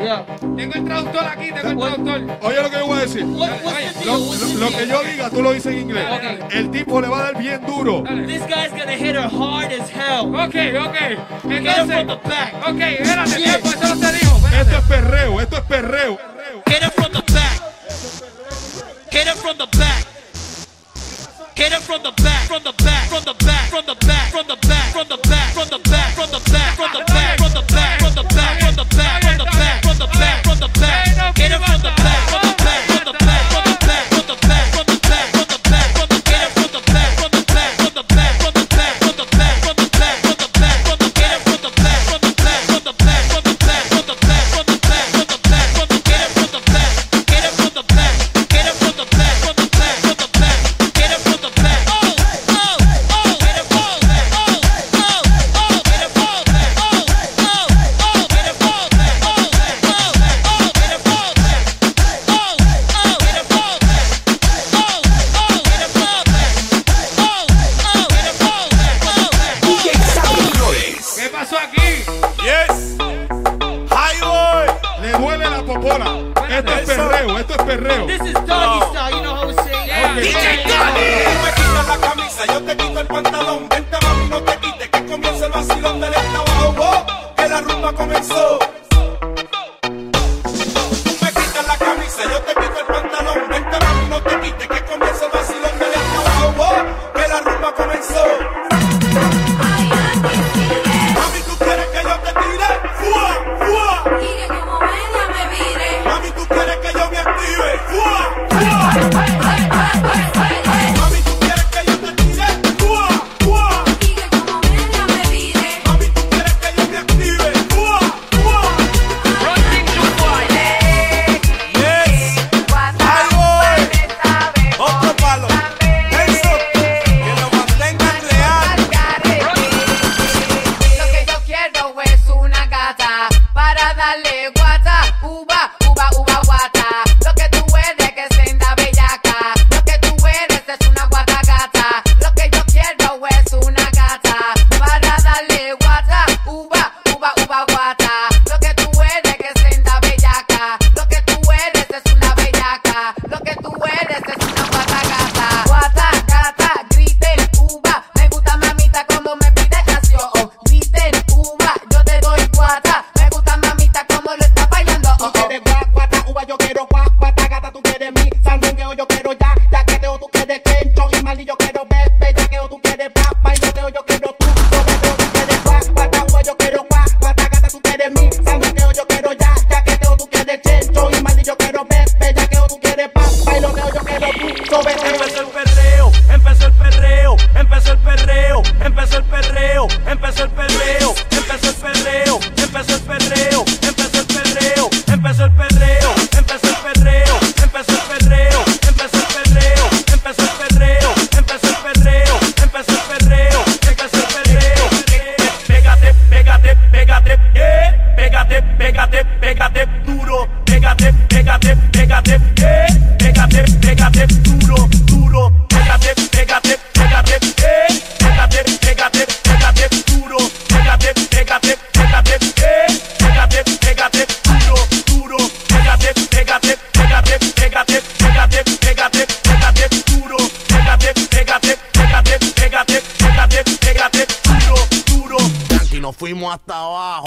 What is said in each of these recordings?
Tengo el traductor aquí, tengo el traductor. Oye lo que yo voy a decir. Lo, lo- lo que yo diga, tú lo dices en inglés. El tipo le va a dar bien duro. This guy's gonna hit her hard as hell. Ok, ok. Get Entonces, from the back. ok, espérate, tiempo, eso no se dijo. espérate. Esto es perreo, esto es perreo. Get him from the back. Hit him from the back. Hit him from the back, from the back, Esto es perreo, esto es perreo. This is doggy style. You know how we say Yeah. it. DJ Tú me quitas la camisa, yo te quito el pantalón. Vente mami, no te quites, que comienza el vacilón del abajo. Oh, que la rumba comenzó. Yo quiero guá, guata, gata, tú quieres mi sandungueo, yo quiero ya, ya que teo, tú quieres quencho y mal y yo quiero bebé, ya que tú quieres pa, bailoteo, yo quiero tú, sobeteo, tú quieres guá, guata, uva, yo quiero guá, guata, gata, tú quieres mi sandungueo, yo quiero ya, ya que teo, tú quieres chencho y mal y yo quiero bebé, ya que tú quieres pa, bailoteo, yo quiero tú, sobeteo. Empezó hasta abajo.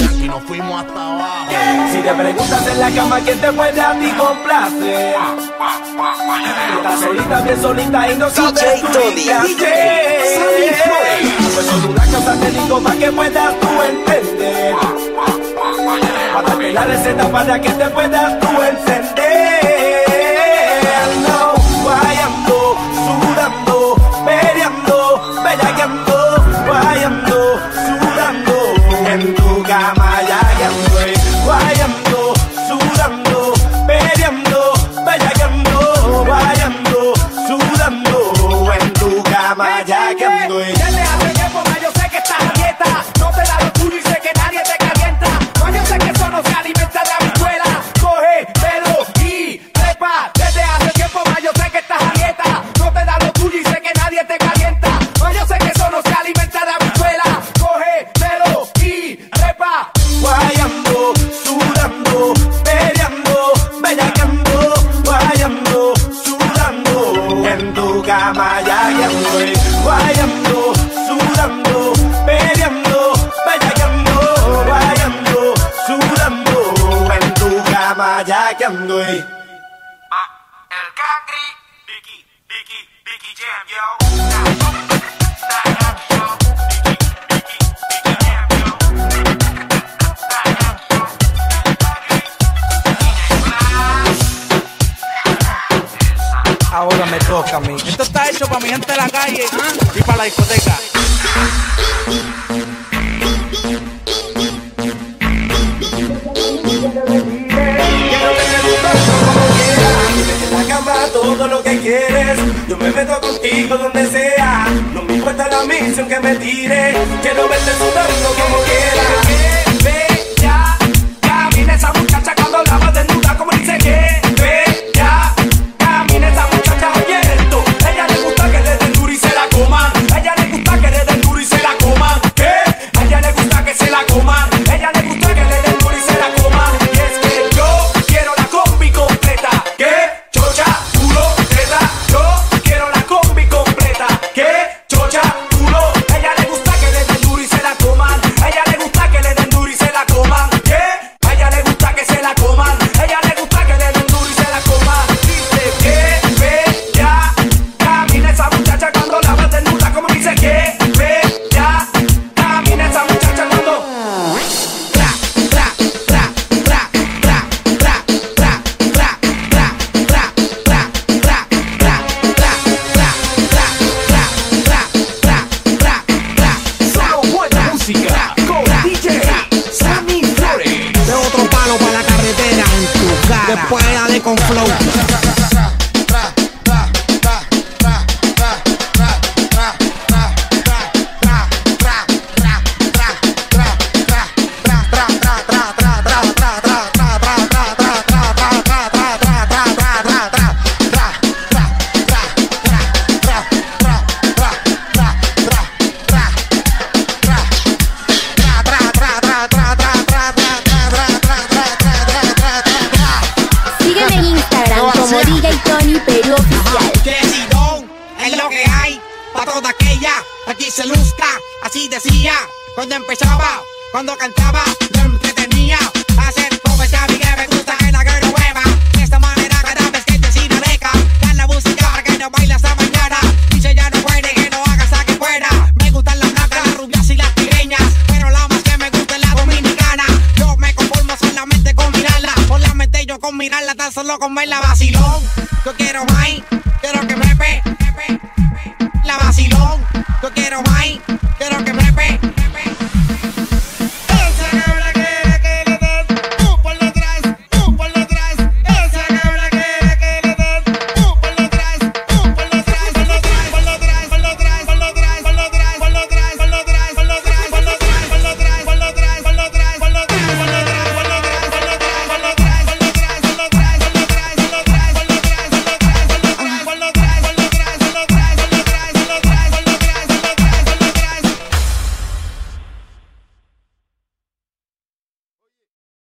Aquí nos fuimos hasta abajo. Si te preguntas en la cama que te puede a ti complacer. Estás solita, bien solita y no sabes tu Pues solo una cosa te digo para que puedas tú entender. Para la receta para que te puedas tú encender. El Ahora me toca a mí. Esto está hecho para mi gente de la calle y para la discoteca. Yo me meto contigo donde sea. No me importa la misión que me tire. Quiero verte sudando como quieras. Muchacha después dale con flow. Instagram como DJ Tony Perú Oficial. Que es lo que hay, para toda aquella, aquí se luzca, así decía, cuando empezaba, cuando cantaba, lo entretenía, hacer como esta que me gusta que la que no hueva, de esta manera cada vez que te sin aleja, dan la música para que no baila quiero comerla vacilón. Yo quiero bailar